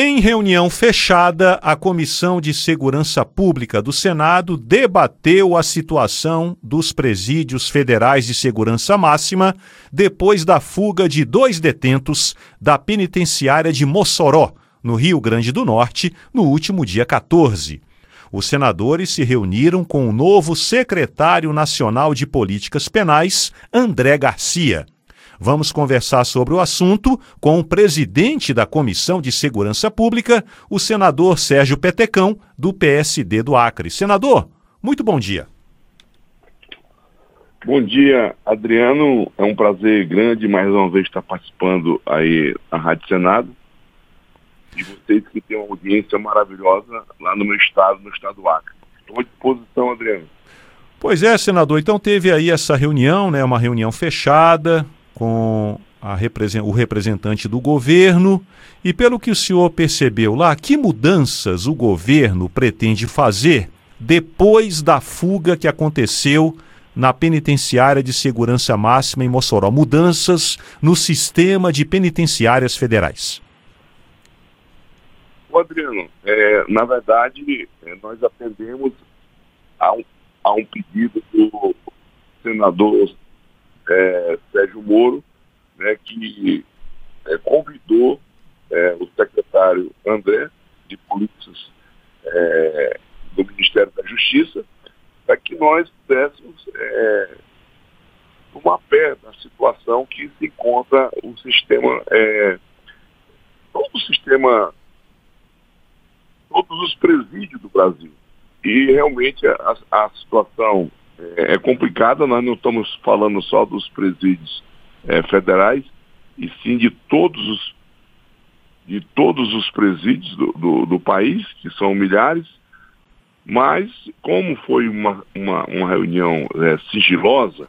Em reunião fechada, a Comissão de Segurança Pública do Senado debateu a situação dos presídios federais de segurança máxima depois da fuga de dois detentos da penitenciária de Mossoró, no Rio Grande do Norte, no último dia 14. Os senadores se reuniram com o novo secretário nacional de Políticas Penais, André Garcia. Vamos conversar sobre o assunto com o presidente da Comissão de Segurança Pública, o senador Sérgio Petecão, do PSD do Acre. Senador, muito bom dia. Bom dia, Adriano. É um prazer grande mais uma vez estar participando aí na Rádio Senado. E vocês que têm uma audiência maravilhosa lá no meu estado, no estado do Acre. Estou à disposição, Adriano. Pois é, senador. Então teve aí essa reunião, né? Uma reunião fechada com represent... o representante do governo. E pelo que o senhor percebeu lá, que mudanças o governo pretende fazer depois da fuga que aconteceu na penitenciária de segurança máxima em Mossoró? Mudanças no sistema de penitenciárias federais. Adriano, é, na verdade, é, nós atendemos a um, a um pedido do senador é, Sérgio Moro, né, que é, convidou é, o secretário André de Polícias é, do Ministério da Justiça para que nós pudéssemos é, tomar pé da situação que se encontra o sistema, é, todo o sistema, todos os presídios do Brasil. E realmente a, a situação é, é, complicada, nós não estamos falando só dos presídios é, federais, e sim de todos os de todos os presídios do, do, do, país, que são milhares, mas como foi uma, uma, uma reunião é, sigilosa,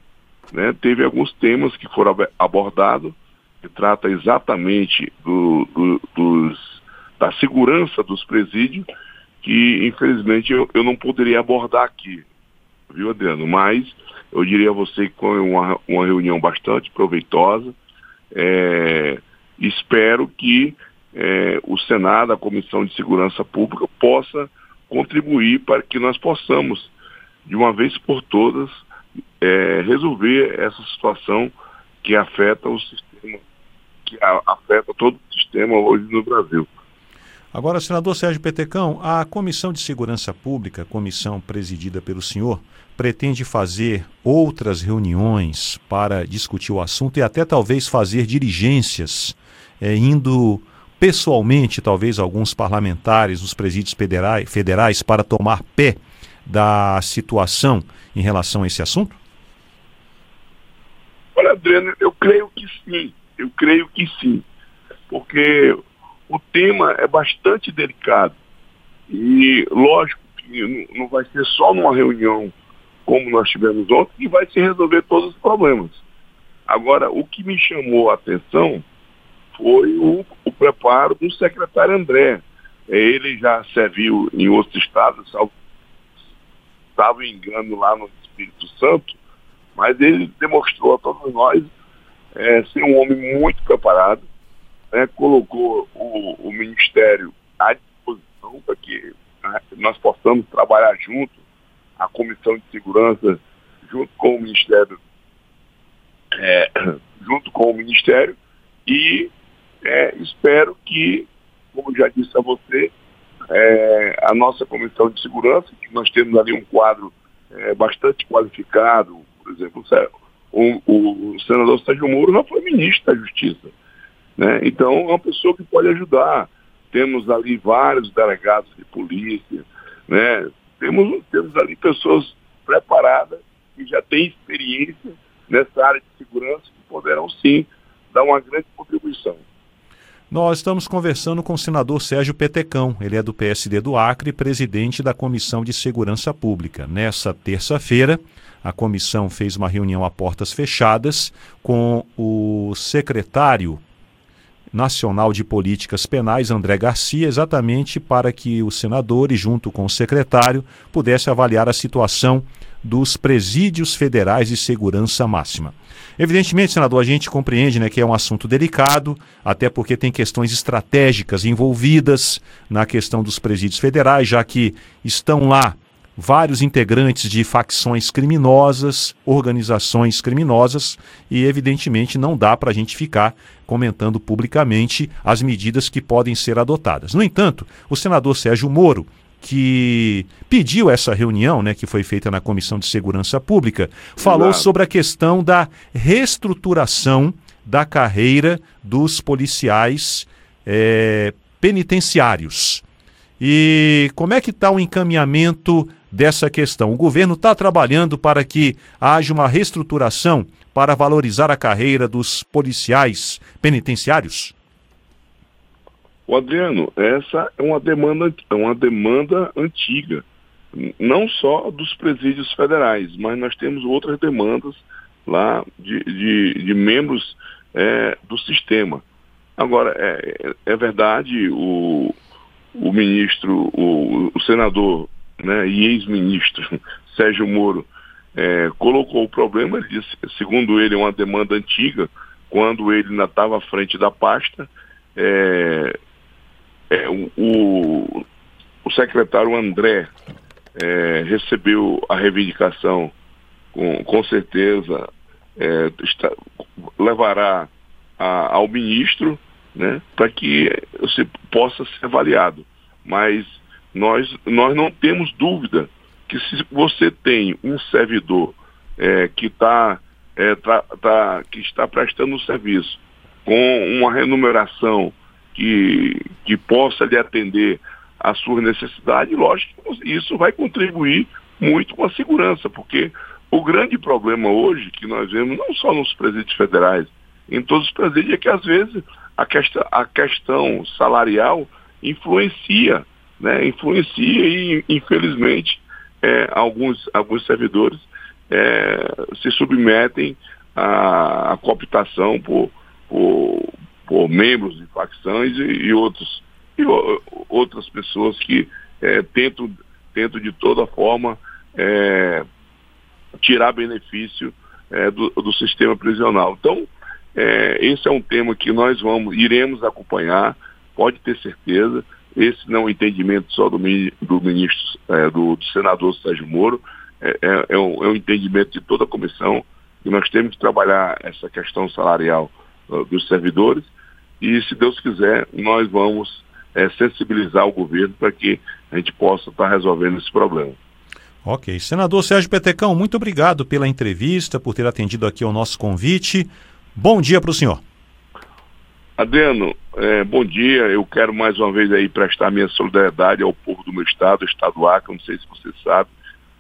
né, teve alguns temas que foram abordados, que trata exatamente do, do, dos, da segurança dos presídios, que infelizmente eu, eu não poderia abordar aqui viu, Adriano? Mas eu diria a você que foi uma, uma reunião bastante proveitosa. É, espero que é, o Senado, a Comissão de Segurança Pública, possa contribuir para que nós possamos, de uma vez por todas, é, resolver essa situação que afeta o sistema, que afeta todo o sistema hoje no Brasil. Agora, senador Sérgio Petecão, a Comissão de Segurança Pública, comissão presidida pelo senhor, pretende fazer outras reuniões para discutir o assunto e até talvez fazer diligências, é, indo pessoalmente, talvez, alguns parlamentares nos presídios federais, federais para tomar pé da situação em relação a esse assunto? Olha, Adriano, eu creio que sim. Eu creio que sim. Porque o tema é bastante delicado. E lógico que não vai ser só numa reunião como nós tivemos ontem que vai se resolver todos os problemas. Agora, o que me chamou a atenção foi o, o preparo do secretário André. Ele já serviu em outros estados, em engano lá no Espírito Santo, mas ele demonstrou a todos nós é, ser um homem muito preparado, né, colocou o, o, Ministério à disposição para que né, nós possamos trabalhar junto, a Comissão de Segurança, junto com o Ministério, é, junto com o Ministério, e é, espero que, como já disse a você, é, a nossa Comissão de Segurança, que nós temos ali um quadro é, bastante qualificado, por exemplo, o, o, o senador Sérgio Moro não foi ministro da Justiça né? Então, é uma pessoa que pode ajudar. Temos ali vários delegados de polícia, né? temos, temos ali pessoas preparadas que já têm experiência nessa área de segurança que poderão sim dar uma grande contribuição. Nós estamos conversando com o senador Sérgio Petecão, ele é do PSD do Acre, presidente da Comissão de Segurança Pública. Nessa terça-feira, a comissão fez uma reunião a portas fechadas com o secretário Nacional de Políticas Penais, André Garcia, exatamente para que os senadores, junto com o secretário, pudesse avaliar a situação dos presídios federais de segurança máxima. Evidentemente, senador, a gente compreende né, que é um assunto delicado, até porque tem questões estratégicas envolvidas na questão dos presídios federais, já que estão lá vários integrantes de facções criminosas, organizações criminosas, e evidentemente não dá para a gente ficar comentando publicamente as medidas que podem ser adotadas. No entanto, o senador Sérgio Moro, que pediu essa reunião, né, que foi feita na Comissão de Segurança Pública, falou Exato. sobre a questão da reestruturação da carreira dos policiais é, penitenciários. E como é que está o encaminhamento dessa questão? O governo está trabalhando para que haja uma reestruturação para valorizar a carreira dos policiais penitenciários? O Adriano, essa é uma demanda, é uma demanda antiga, não só dos presídios federais, mas nós temos outras demandas lá de, de, de membros é, do sistema. Agora, é, é verdade, o, o ministro, o, o senador né, e ex-ministro Sérgio Moro é, colocou o problema, ele disse, segundo ele, é uma demanda antiga, quando ele ainda estava à frente da pasta, é, é, o, o, secretário André é, recebeu a reivindicação, com, com certeza é, está, levará a, ao ministro né, para que se possa ser avaliado. Mas nós, nós não temos dúvida que se você tem um servidor é, que, tá, é, tá, tá, que está prestando um serviço com uma remuneração que, que possa lhe atender às suas necessidades, lógico isso vai contribuir muito com a segurança, porque o grande problema hoje que nós vemos, não só nos presídios federais, em todos os presídios, é que às vezes a, questão, a questão salarial influencia, né? influencia e infelizmente é, alguns, alguns servidores é, se submetem à, à cooptação por, por, por membros de facções e, e outros, e o, outras pessoas que é, tentam, tentam de toda forma é, tirar benefício é, do, do, sistema prisional. Então, é, esse é um tema que nós vamos, iremos acompanhar, pode ter certeza. Esse não é um entendimento só do, do ministro, é, do, do, senador Sérgio Moro, é, é, é, um, é um entendimento de toda a comissão, que nós temos que trabalhar essa questão salarial uh, dos servidores e, se Deus quiser, nós vamos é, sensibilizar o governo para que a gente possa estar tá resolvendo esse problema. Ok. Senador Sérgio Petecão, muito obrigado pela entrevista, por ter atendido aqui ao nosso convite. Bom dia para o senhor. Adriano, é, bom dia. Eu quero mais uma vez aí prestar minha solidariedade ao povo do meu estado, o estado do Acre, não sei se você sabe.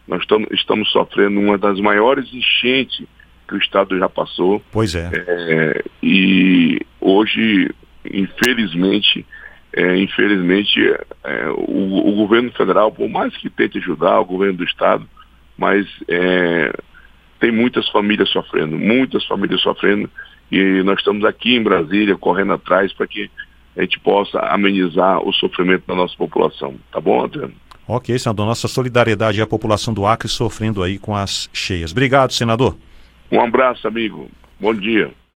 Nós estamos, estamos sofrendo uma das maiores enchentes que o Estado já passou. Pois é. é e hoje, infelizmente, é, infelizmente, o, o, governo federal, por mais que tente ajudar o governo do Estado, mas tem muitas famílias sofrendo, muitas famílias sofrendo, e nós estamos aqui em Brasília correndo atrás para que a gente possa amenizar o sofrimento da nossa população. Tá bom, Adriano? Ok, senador. Nossa solidariedade à população do Acre sofrendo aí com as cheias. Obrigado, senador. Um abraço, amigo. Bom dia.